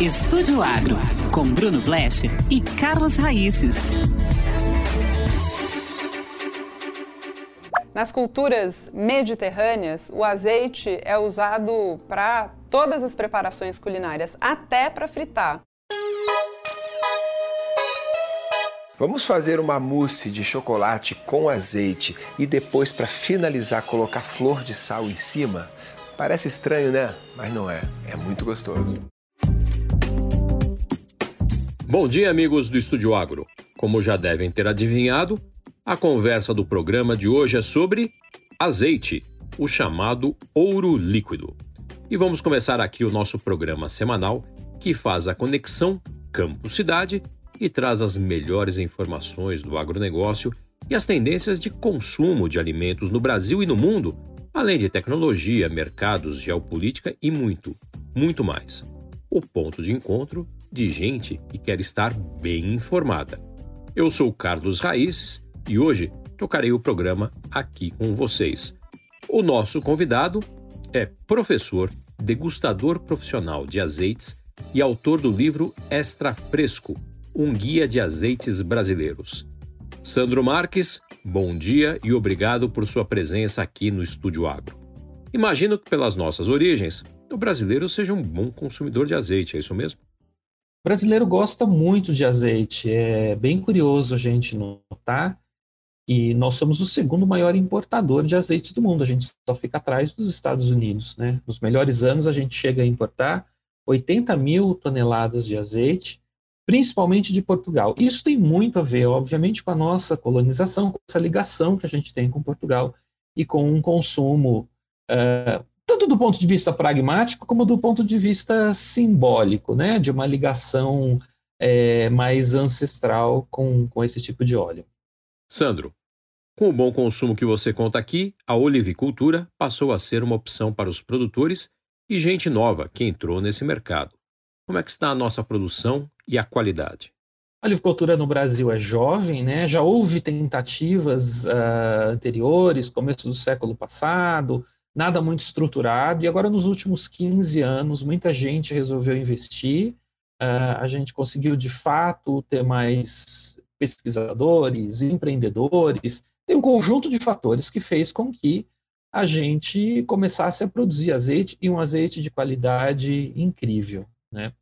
Estúdio Agro, com Bruno Blecher e Carlos Raíces. Nas culturas mediterrâneas, o azeite é usado para todas as preparações culinárias, até para fritar. Vamos fazer uma mousse de chocolate com azeite e depois, para finalizar, colocar flor de sal em cima? Parece estranho, né? Mas não é. É muito gostoso. Bom dia, amigos do Estúdio Agro. Como já devem ter adivinhado, a conversa do programa de hoje é sobre azeite, o chamado ouro líquido. E vamos começar aqui o nosso programa semanal que faz a conexão campo-cidade e traz as melhores informações do agronegócio e as tendências de consumo de alimentos no Brasil e no mundo, além de tecnologia, mercados, geopolítica e muito, muito mais. O ponto de encontro de gente que quer estar bem informada. Eu sou Carlos Raíces e hoje tocarei o programa aqui com vocês. O nosso convidado é professor, degustador profissional de azeites e autor do livro Extra Fresco, um guia de azeites brasileiros. Sandro Marques, bom dia e obrigado por sua presença aqui no Estúdio Agro. Imagino que, pelas nossas origens, o brasileiro seja um bom consumidor de azeite, é isso mesmo? O brasileiro gosta muito de azeite. É bem curioso a gente notar que nós somos o segundo maior importador de azeite do mundo. A gente só fica atrás dos Estados Unidos. Né? Nos melhores anos, a gente chega a importar 80 mil toneladas de azeite, principalmente de Portugal. Isso tem muito a ver, obviamente, com a nossa colonização, com essa ligação que a gente tem com Portugal e com um consumo uh, tanto do ponto de vista pragmático como do ponto de vista simbólico, né, de uma ligação é, mais ancestral com, com esse tipo de óleo. Sandro, com o bom consumo que você conta aqui, a olivicultura passou a ser uma opção para os produtores e gente nova que entrou nesse mercado. Como é que está a nossa produção e a qualidade? A olivicultura no Brasil é jovem, né? já houve tentativas uh, anteriores, começo do século passado, nada muito estruturado, e agora nos últimos 15 anos muita gente resolveu investir, uh, a gente conseguiu de fato ter mais pesquisadores, empreendedores, tem um conjunto de fatores que fez com que a gente começasse a produzir azeite e um azeite de qualidade incrível. Né?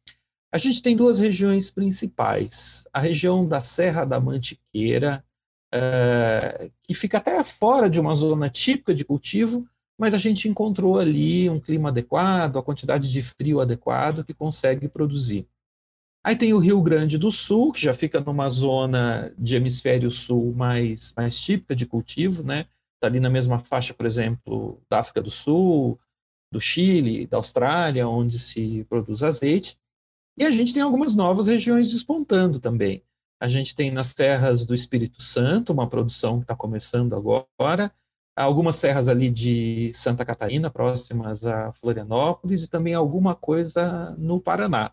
A gente tem duas regiões principais. A região da Serra da Mantiqueira, uh, que fica até fora de uma zona típica de cultivo, mas a gente encontrou ali um clima adequado, a quantidade de frio adequado que consegue produzir. Aí tem o Rio Grande do Sul, que já fica numa zona de hemisfério sul mais, mais típica de cultivo, né? Está ali na mesma faixa, por exemplo, da África do Sul, do Chile, da Austrália, onde se produz azeite. E a gente tem algumas novas regiões despontando também. A gente tem nas terras do Espírito Santo, uma produção que está começando agora, algumas serras ali de Santa Catarina, próximas a Florianópolis, e também alguma coisa no Paraná.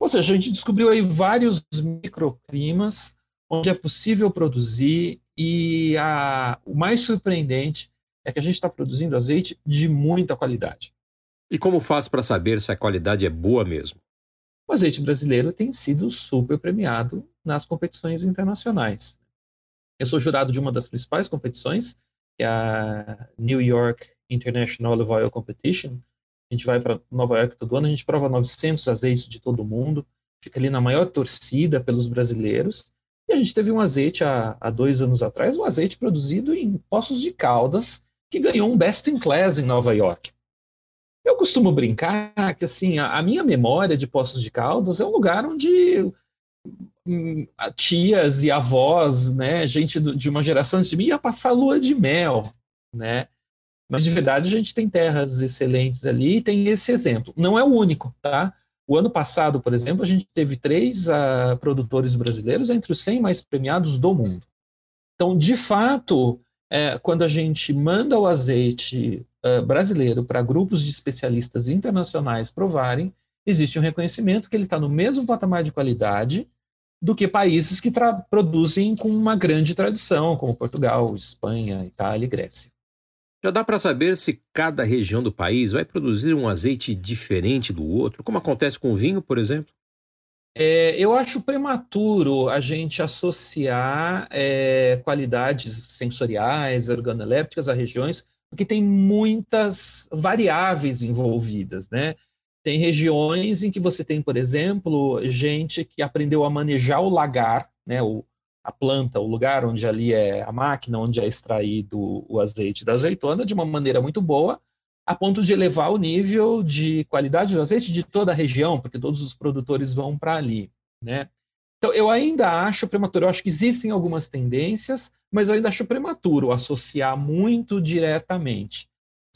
Ou seja, a gente descobriu aí vários microclimas onde é possível produzir, e a, o mais surpreendente é que a gente está produzindo azeite de muita qualidade. E como faz para saber se a qualidade é boa mesmo? O azeite brasileiro tem sido super premiado nas competições internacionais. Eu sou jurado de uma das principais competições, é a New York International Olive Oil Competition. A gente vai para Nova York todo ano, a gente prova 900 azeites de todo mundo, fica ali na maior torcida pelos brasileiros. E a gente teve um azeite há, há dois anos atrás, um azeite produzido em Poços de Caldas, que ganhou um Best in Class em Nova York. Eu costumo brincar que assim a, a minha memória de Poços de Caldas é um lugar onde tias e avós, né, gente de uma geração antes de mim, ia passar lua de mel, né? Mas de verdade a gente tem terras excelentes ali e tem esse exemplo. Não é o único, tá? O ano passado, por exemplo, a gente teve três uh, produtores brasileiros entre os 100 mais premiados do mundo. Então, de fato, é, quando a gente manda o azeite uh, brasileiro para grupos de especialistas internacionais provarem, existe um reconhecimento que ele está no mesmo patamar de qualidade do que países que produzem com uma grande tradição, como Portugal, Espanha, Itália e Grécia. Já dá para saber se cada região do país vai produzir um azeite diferente do outro, como acontece com o vinho, por exemplo? É, eu acho prematuro a gente associar é, qualidades sensoriais, organolépticas a regiões, porque tem muitas variáveis envolvidas, né? Tem regiões em que você tem, por exemplo, gente que aprendeu a manejar o lagar, né, o, a planta, o lugar onde ali é a máquina, onde é extraído o azeite da azeitona, de uma maneira muito boa, a ponto de elevar o nível de qualidade do azeite de toda a região, porque todos os produtores vão para ali, né? Então, eu ainda acho prematuro, eu acho que existem algumas tendências, mas eu ainda acho prematuro associar muito diretamente.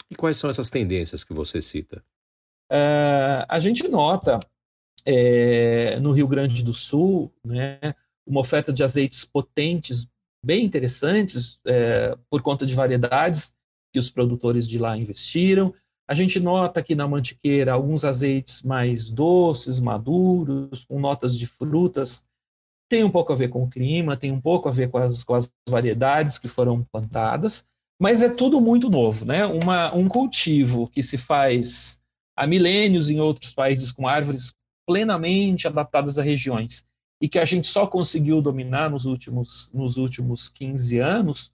E quais são essas tendências que você cita? Uh, a gente nota é, no Rio Grande do Sul, né, uma oferta de azeites potentes, bem interessantes, é, por conta de variedades que os produtores de lá investiram. A gente nota aqui na Mantiqueira alguns azeites mais doces, maduros, com notas de frutas. Tem um pouco a ver com o clima, tem um pouco a ver com as, com as variedades que foram plantadas, mas é tudo muito novo, né? Uma, um cultivo que se faz há milênios em outros países com árvores plenamente adaptadas a regiões e que a gente só conseguiu dominar nos últimos, nos últimos 15 anos,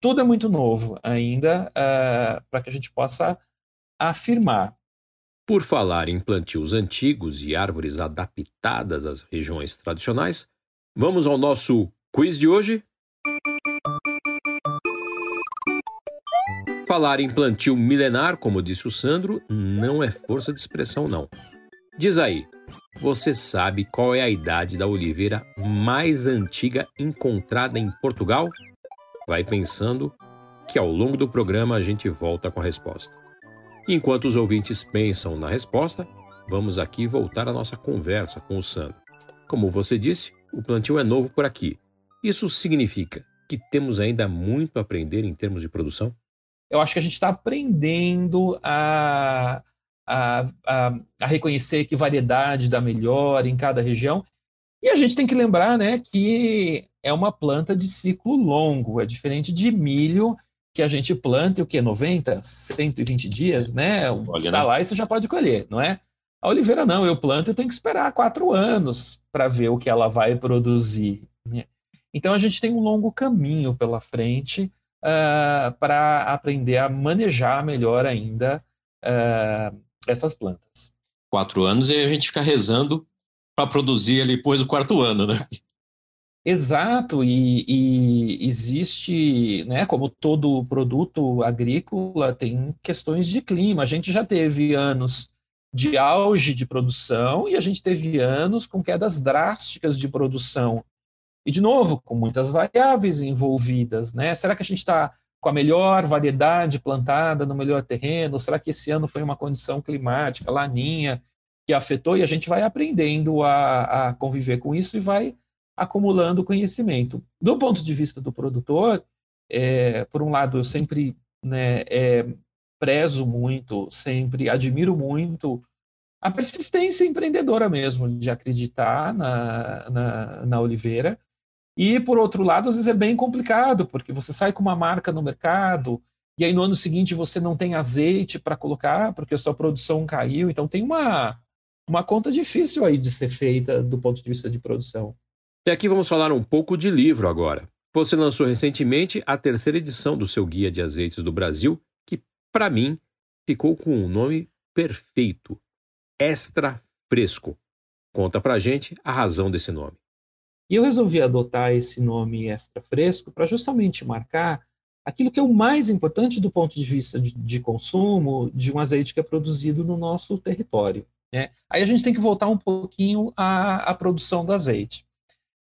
tudo é muito novo ainda uh, para que a gente possa afirmar. Por falar em plantios antigos e árvores adaptadas às regiões tradicionais, vamos ao nosso quiz de hoje? Falar em plantio milenar, como disse o Sandro, não é força de expressão, não. Diz aí, você sabe qual é a idade da oliveira mais antiga encontrada em Portugal? Vai pensando que ao longo do programa a gente volta com a resposta. Enquanto os ouvintes pensam na resposta, vamos aqui voltar à nossa conversa com o Sandro. Como você disse, o plantio é novo por aqui. Isso significa que temos ainda muito a aprender em termos de produção? Eu acho que a gente está aprendendo a a, a, a reconhecer que variedade dá melhor em cada região. E a gente tem que lembrar né, que é uma planta de ciclo longo, é diferente de milho que a gente planta o que 90, 120 dias, né? Olha, tá né? lá e você já pode colher, não é? A oliveira não, eu planto e tenho que esperar quatro anos para ver o que ela vai produzir. Né? Então a gente tem um longo caminho pela frente uh, ah, para aprender a manejar melhor ainda uh, essas plantas. Quatro anos e a gente fica rezando para produzir ali depois do quarto ano, né? Exato, e, e, existe, né, como todo produto agrícola, tem questões de clima. A gente já teve anos de auge de produção e a gente teve anos com quedas drásticas de produção. E, de novo, com muitas variáveis envolvidas, né? Será que a gente está com a melhor variedade plantada no melhor terreno? Será que esse ano foi uma condição climática, laninha, que afetou? E a gente vai aprendendo a, a conviver com isso e vai acumulando conhecimento. Do ponto de vista do produtor, é, por um lado, eu sempre né, é, prezo muito, sempre admiro muito a persistência empreendedora mesmo, de acreditar na, na, na oliveira e, por outro lado, às vezes é bem complicado, porque você sai com uma marca no mercado, e aí no ano seguinte você não tem azeite para colocar, porque a sua produção caiu. Então tem uma, uma conta difícil aí de ser feita do ponto de vista de produção. E aqui vamos falar um pouco de livro agora. Você lançou recentemente a terceira edição do seu Guia de Azeites do Brasil, que, para mim, ficou com um nome perfeito: Extra Fresco. Conta pra gente a razão desse nome. E eu resolvi adotar esse nome extra fresco para justamente marcar aquilo que é o mais importante do ponto de vista de, de consumo de um azeite que é produzido no nosso território. Né? Aí a gente tem que voltar um pouquinho à, à produção do azeite.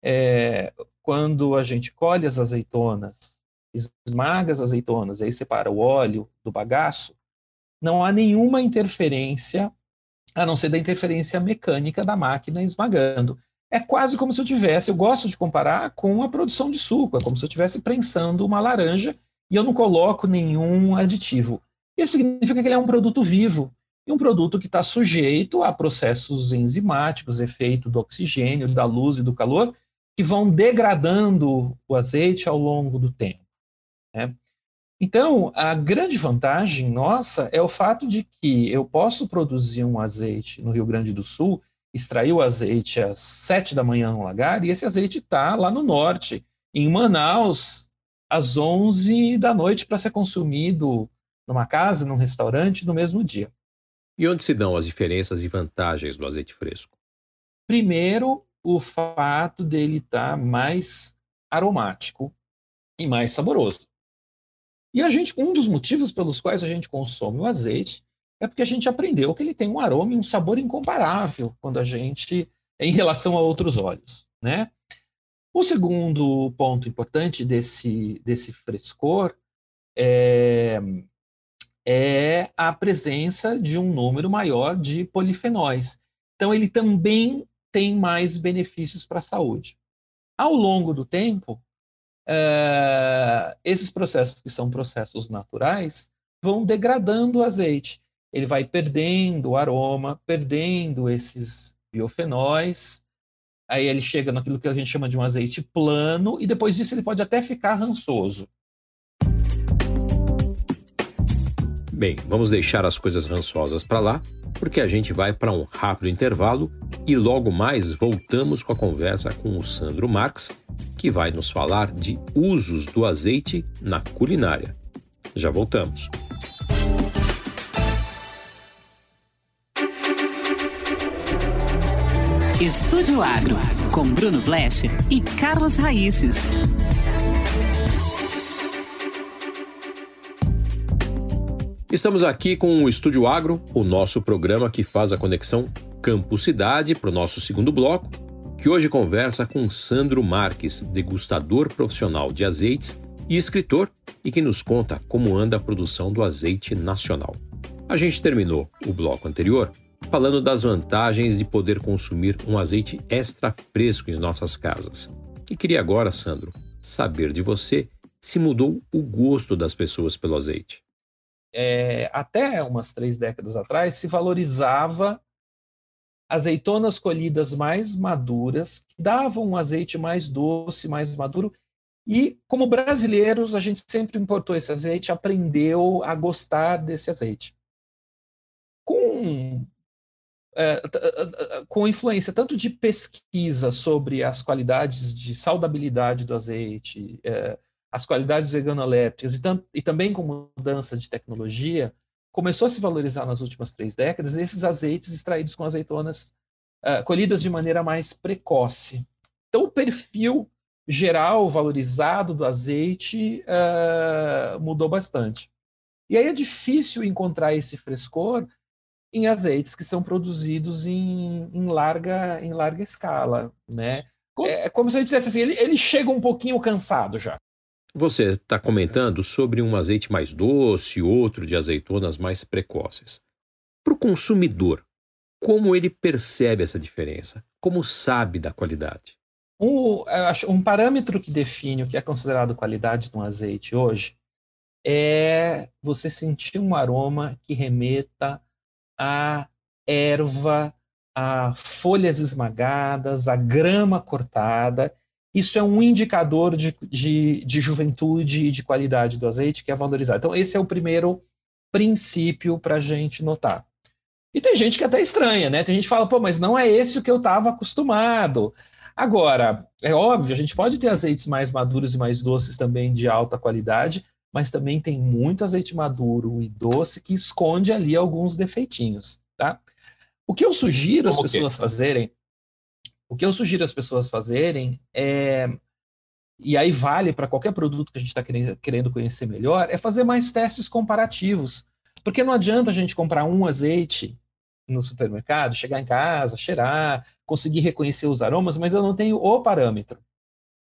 É, quando a gente colhe as azeitonas, esmaga as azeitonas, aí separa o óleo do bagaço, não há nenhuma interferência, a não ser da interferência mecânica da máquina esmagando é quase como se eu tivesse, eu gosto de comparar com a produção de suco, é como se eu estivesse prensando uma laranja e eu não coloco nenhum aditivo. Isso significa que ele é um produto vivo, e um produto que está sujeito a processos enzimáticos, efeito do oxigênio, da luz e do calor, que vão degradando o azeite ao longo do tempo. Né? Então, a grande vantagem nossa é o fato de que eu posso produzir um azeite no Rio Grande do Sul, extrair o azeite às sete da manhã no lagar, e esse azeite está lá no norte, em Manaus, às onze da noite, para ser consumido numa casa, num restaurante, no mesmo dia. E onde se dão as diferenças e vantagens do azeite fresco? Primeiro, o fato dele estar tá mais aromático e mais saboroso. E a gente, um dos motivos pelos quais a gente consome o azeite é porque a gente aprendeu que ele tem um aroma e um sabor incomparável quando a gente em relação a outros óleos, né? O segundo ponto importante desse, desse frescor é, é a presença de um número maior de polifenóis. Então, ele também tem mais benefícios para a saúde. Ao longo do tempo, é, esses processos, que são processos naturais, vão degradando o azeite. Ele vai perdendo o aroma, perdendo esses biofenóis. Aí ele chega naquilo que a gente chama de um azeite plano, e depois disso ele pode até ficar rançoso. Bem, vamos deixar as coisas rançosas para lá, porque a gente vai para um rápido intervalo e logo mais voltamos com a conversa com o Sandro Marx, que vai nos falar de usos do azeite na culinária. Já voltamos. Estúdio Agro, com Bruno Blecher e Carlos Raíces. Estamos aqui com o Estúdio Agro, o nosso programa que faz a conexão campo-cidade para o nosso segundo bloco, que hoje conversa com Sandro Marques, degustador profissional de azeites e escritor, e que nos conta como anda a produção do azeite nacional. A gente terminou o bloco anterior falando das vantagens de poder consumir um azeite extra fresco em nossas casas. E queria agora, Sandro, saber de você se mudou o gosto das pessoas pelo azeite é, até umas três décadas atrás, se valorizava azeitonas colhidas mais maduras, que davam um azeite mais doce, mais maduro. E, como brasileiros, a gente sempre importou esse azeite, aprendeu a gostar desse azeite. Com, é, com influência tanto de pesquisa sobre as qualidades de saudabilidade do azeite, é, as qualidades veganolépticas e, e também com mudança de tecnologia, começou a se valorizar nas últimas três décadas esses azeites extraídos com azeitonas colhidas de maneira mais precoce. Então, o perfil geral valorizado do azeite mudou bastante. E aí é difícil encontrar esse frescor em azeites que são produzidos em, em larga, em larga escala, né? É, é como se a gente dissesse assim, ele, ele chega um pouquinho cansado já. Você está comentando sobre um azeite mais doce, outro de azeitonas mais precoces. Para o consumidor, como ele percebe essa diferença? Como sabe da qualidade? Um, um parâmetro que define o que é considerado qualidade de um azeite hoje é você sentir um aroma que remeta a erva, a folhas esmagadas, a grama cortada isso é um indicador de, de, de juventude e de qualidade do azeite que é valorizado. Então, esse é o primeiro princípio para a gente notar. E tem gente que até estranha, né? Tem gente que fala, pô, mas não é esse o que eu estava acostumado. Agora, é óbvio, a gente pode ter azeites mais maduros e mais doces também de alta qualidade, mas também tem muito azeite maduro e doce que esconde ali alguns defeitinhos, tá? O que eu sugiro Como as pessoas que? fazerem o que eu sugiro as pessoas fazerem é, e aí vale para qualquer produto que a gente está querendo conhecer melhor, é fazer mais testes comparativos. Porque não adianta a gente comprar um azeite no supermercado, chegar em casa, cheirar, conseguir reconhecer os aromas, mas eu não tenho o parâmetro.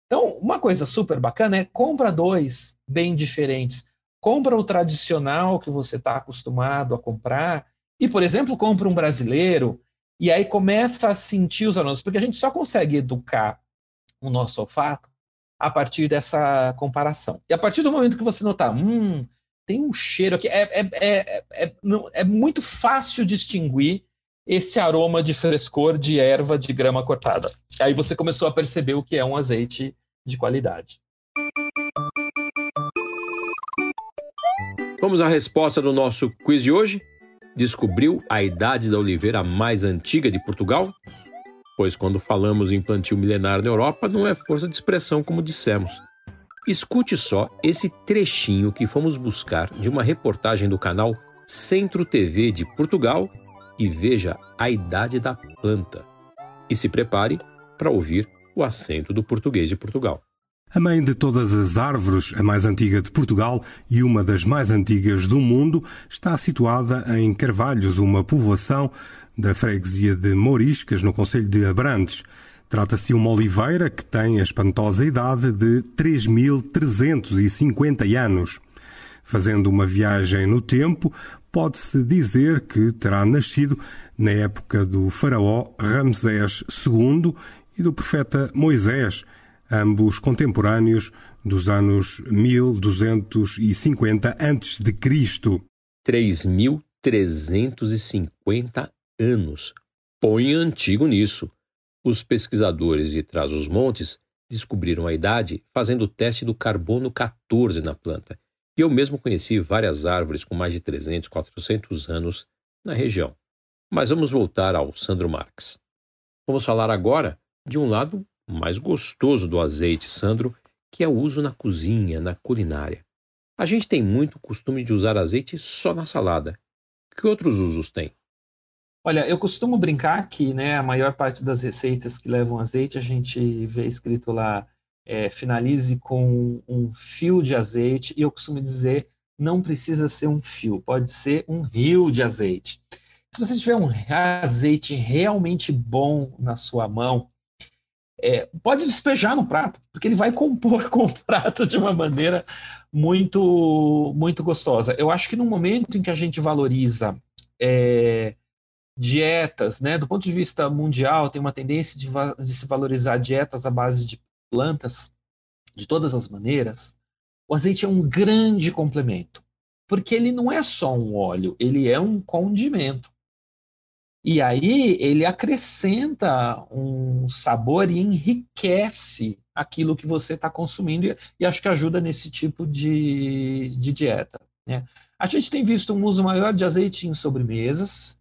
Então, uma coisa super bacana é compra dois bem diferentes. Compra o tradicional que você está acostumado a comprar e, por exemplo, compra um brasileiro e aí começa a sentir os aromas, porque a gente só consegue educar o nosso olfato a partir dessa comparação. E a partir do momento que você notar, hum, tem um cheiro aqui, é, é, é, é, é muito fácil distinguir esse aroma de frescor de erva de grama cortada. Aí você começou a perceber o que é um azeite de qualidade. Vamos à resposta do nosso quiz de hoje? Descobriu a idade da oliveira mais antiga de Portugal? Pois quando falamos em plantio milenar na Europa, não é força de expressão como dissemos. Escute só esse trechinho que fomos buscar de uma reportagem do canal Centro TV de Portugal e veja a idade da planta. E se prepare para ouvir o acento do português de Portugal. A mãe de todas as árvores, a mais antiga de Portugal e uma das mais antigas do mundo, está situada em Carvalhos, uma povoação da freguesia de Mouriscas, no Conselho de Abrantes. Trata-se de uma oliveira que tem a espantosa idade de 3.350 anos. Fazendo uma viagem no tempo, pode-se dizer que terá nascido na época do faraó Ramsés II e do profeta Moisés, ambos contemporâneos dos anos 1250 a.C. 3.350 anos. Põe antigo nisso. Os pesquisadores de Trás-os-Montes descobriram a idade fazendo o teste do carbono 14 na planta. E eu mesmo conheci várias árvores com mais de 300, 400 anos na região. Mas vamos voltar ao Sandro Marx. Vamos falar agora de um lado mais gostoso do azeite, Sandro, que é o uso na cozinha, na culinária. A gente tem muito costume de usar azeite só na salada. Que outros usos tem? Olha, eu costumo brincar que né, a maior parte das receitas que levam azeite, a gente vê escrito lá, é, finalize com um fio de azeite, e eu costumo dizer, não precisa ser um fio, pode ser um rio de azeite. Se você tiver um azeite realmente bom na sua mão, é, pode despejar no prato, porque ele vai compor com o prato de uma maneira muito, muito gostosa. Eu acho que no momento em que a gente valoriza é, dietas, né, do ponto de vista mundial, tem uma tendência de, de se valorizar dietas à base de plantas, de todas as maneiras. O azeite é um grande complemento, porque ele não é só um óleo, ele é um condimento. E aí ele acrescenta um sabor e enriquece aquilo que você está consumindo e, e, acho que ajuda nesse tipo de, de dieta. Né? A gente tem visto um uso maior de azeite em sobremesas.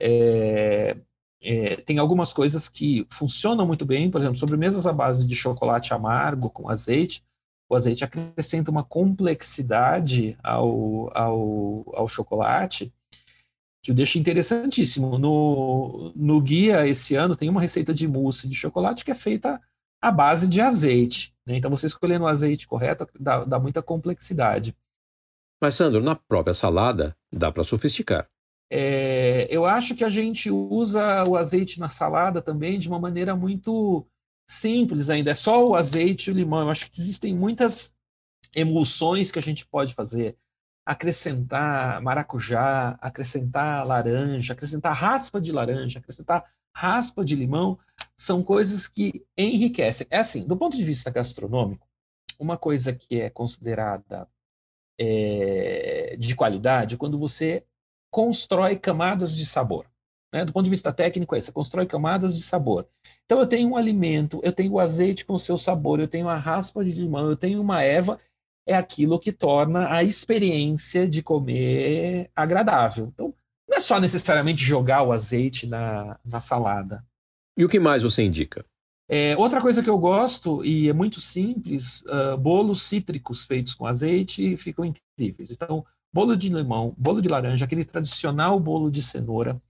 É, é, tem algumas coisas que funcionam muito bem, por exemplo, sobremesas à base de chocolate amargo com azeite. O azeite acrescenta uma complexidade ao, ao, ao chocolate que o deixa interessantíssimo. No, no guia esse ano tem uma receita de mousse de chocolate que é feita à base de azeite. Né? Então você escolhendo o azeite correto dá, dá muita complexidade. Mas, Sandro, na própria salada dá para sofisticar. É, eu acho que a gente usa o azeite na salada também de uma maneira muito simples ainda. É só o azeite e o limão. Eu acho que existem muitas emulsões que a gente pode fazer acrescentar maracujá, acrescentar laranja, acrescentar raspa de laranja, acrescentar raspa de limão, são coisas que enriquecem. É assim, do ponto de vista gastronômico, uma coisa que é considerada é, de qualidade é quando você constrói camadas de sabor. Né? Do ponto de vista técnico, é você constrói camadas de sabor. Então, eu tenho um alimento, eu tenho o azeite com seu sabor, eu tenho a raspa de limão, eu tenho uma erva, é aquilo que torna a experiência de comer agradável. Então, não é só necessariamente jogar o azeite na, na salada. E o que mais você indica? É, outra coisa que eu gosto, e é muito simples, uh, bolos cítricos feitos com azeite ficam incríveis. Então, bolo de limão, bolo de laranja, aquele tradicional bolo de cenoura,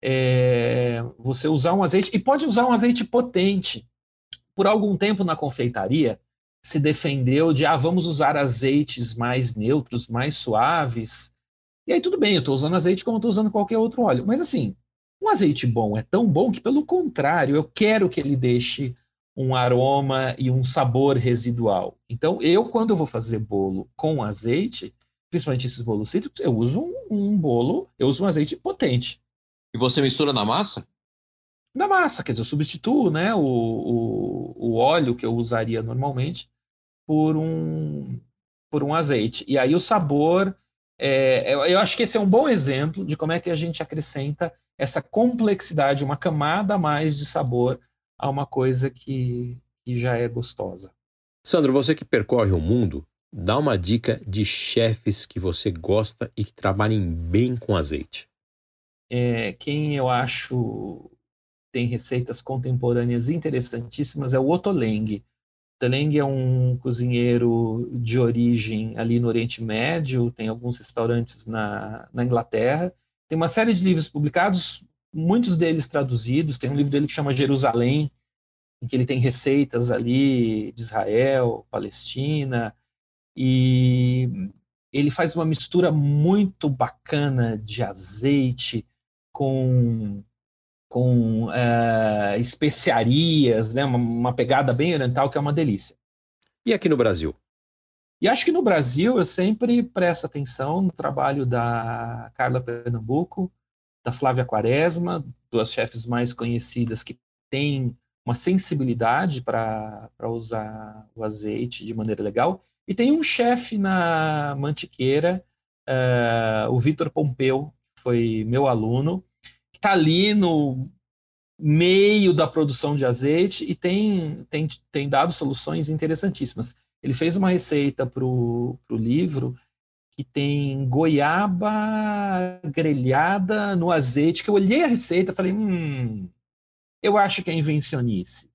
é, você usar um azeite, e pode usar um azeite potente. Por algum tempo na confeitaria, se defendeu de, ah, vamos usar azeites mais neutros, mais suaves. E aí tudo bem, eu estou usando azeite como estou usando qualquer outro óleo. Mas assim, um azeite bom é tão bom que, pelo contrário, eu quero que ele deixe um aroma e um sabor residual. Então, eu, quando eu vou fazer bolo com azeite, principalmente esses bolos cítricos, eu uso um, um bolo, eu uso um azeite potente. E você mistura na massa? Na massa, quer dizer, eu substituo né, o, o, o óleo que eu usaria normalmente por um, por um azeite. E aí o sabor, é, eu acho que esse é um bom exemplo de como é que a gente acrescenta essa complexidade, uma camada a mais de sabor a uma coisa que, que já é gostosa. Sandro, você que percorre o mundo, dá uma dica de chefes que você gosta e que trabalhem bem com azeite. É, quem eu acho tem receitas contemporâneas interessantíssimas é o Otto Leng. Otto é um cozinheiro de origem ali no Oriente Médio, tem alguns restaurantes na, na Inglaterra, tem uma série de livros publicados, muitos deles traduzidos, tem um livro dele que chama Jerusalém, em que ele tem receitas ali de Israel, Palestina, e ele faz uma mistura muito bacana de azeite com com uh, especiarias, né? Uma, uma, pegada bem oriental que é uma delícia. E aqui no Brasil? E acho que no Brasil eu sempre presto atenção no trabalho da Carla Pernambuco, da Flávia Quaresma, duas chefes mais conhecidas que têm uma sensibilidade para usar o azeite de maneira legal. E tem um chefe na Mantiqueira, uh, o Vitor Pompeu, que foi meu aluno, que está ali no meio da produção de azeite e tem, tem, tem dado soluções interessantíssimas. Ele fez uma receita para o livro que tem goiaba grelhada no azeite, que eu olhei a receita e falei, hum, eu acho que é invencionice.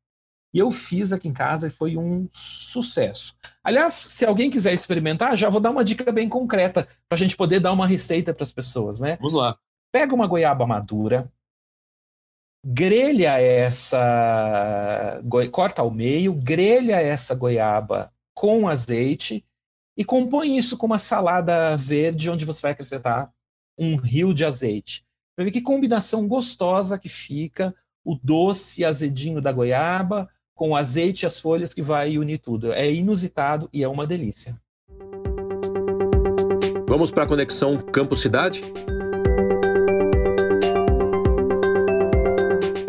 E eu fiz aqui em casa e foi um sucesso. Aliás, se alguém quiser experimentar, já vou dar uma dica bem concreta para a gente poder dar uma receita para as pessoas, né? Vamos lá. Pega uma goiaba madura, grelha essa, corta ao meio, grelha essa goiaba com azeite e compõe isso com uma salada verde onde você vai acrescentar um rio de azeite. Para ver que combinação gostosa que fica o doce azedinho da goiaba, com o azeite e as folhas que vai unir tudo. É inusitado e é uma delícia. Vamos para a conexão campo-cidade?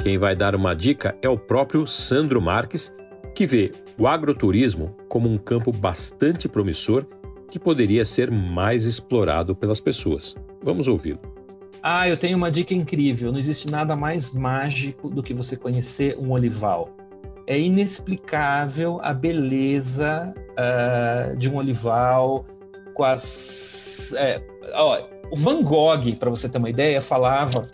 Quem vai dar uma dica é o próprio Sandro Marques, que vê o agroturismo como um campo bastante promissor que poderia ser mais explorado pelas pessoas. Vamos ouvi-lo. Ah, eu tenho uma dica incrível. Não existe nada mais mágico do que você conhecer um olival é inexplicável a beleza uh, de um olival com as. É, ó, o Van Gogh, para você ter uma ideia, falava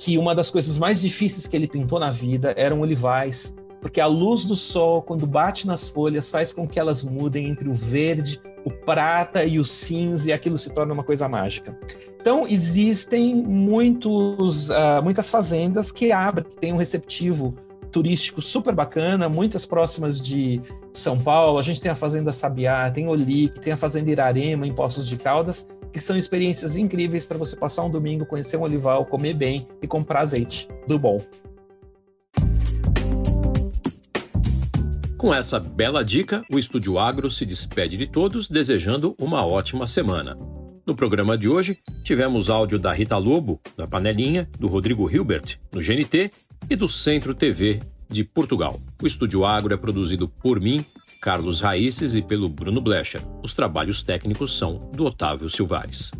que uma das coisas mais difíceis que ele pintou na vida eram olivais, porque a luz do sol, quando bate nas folhas, faz com que elas mudem entre o verde, o prata e o cinza, e aquilo se torna uma coisa mágica. Então, existem muitos, uh, muitas fazendas que abrem, têm um receptivo turístico super bacana, muitas próximas de São Paulo. A gente tem a Fazenda Sabiá, tem Olic, tem a Fazenda Irarema, em Poços de Caldas, que são experiências incríveis para você passar um domingo, conhecer um olival, comer bem e comprar azeite do bom. Com essa bela dica, o Estúdio Agro se despede de todos, desejando uma ótima semana. No programa de hoje, tivemos áudio da Rita Lobo, da Panelinha, do Rodrigo Hilbert, no GNT e do Centro TV de Portugal. O Estúdio Agro é produzido por mim, Carlos Raíces e pelo Bruno Blecher. Os trabalhos técnicos são do Otávio Silvares.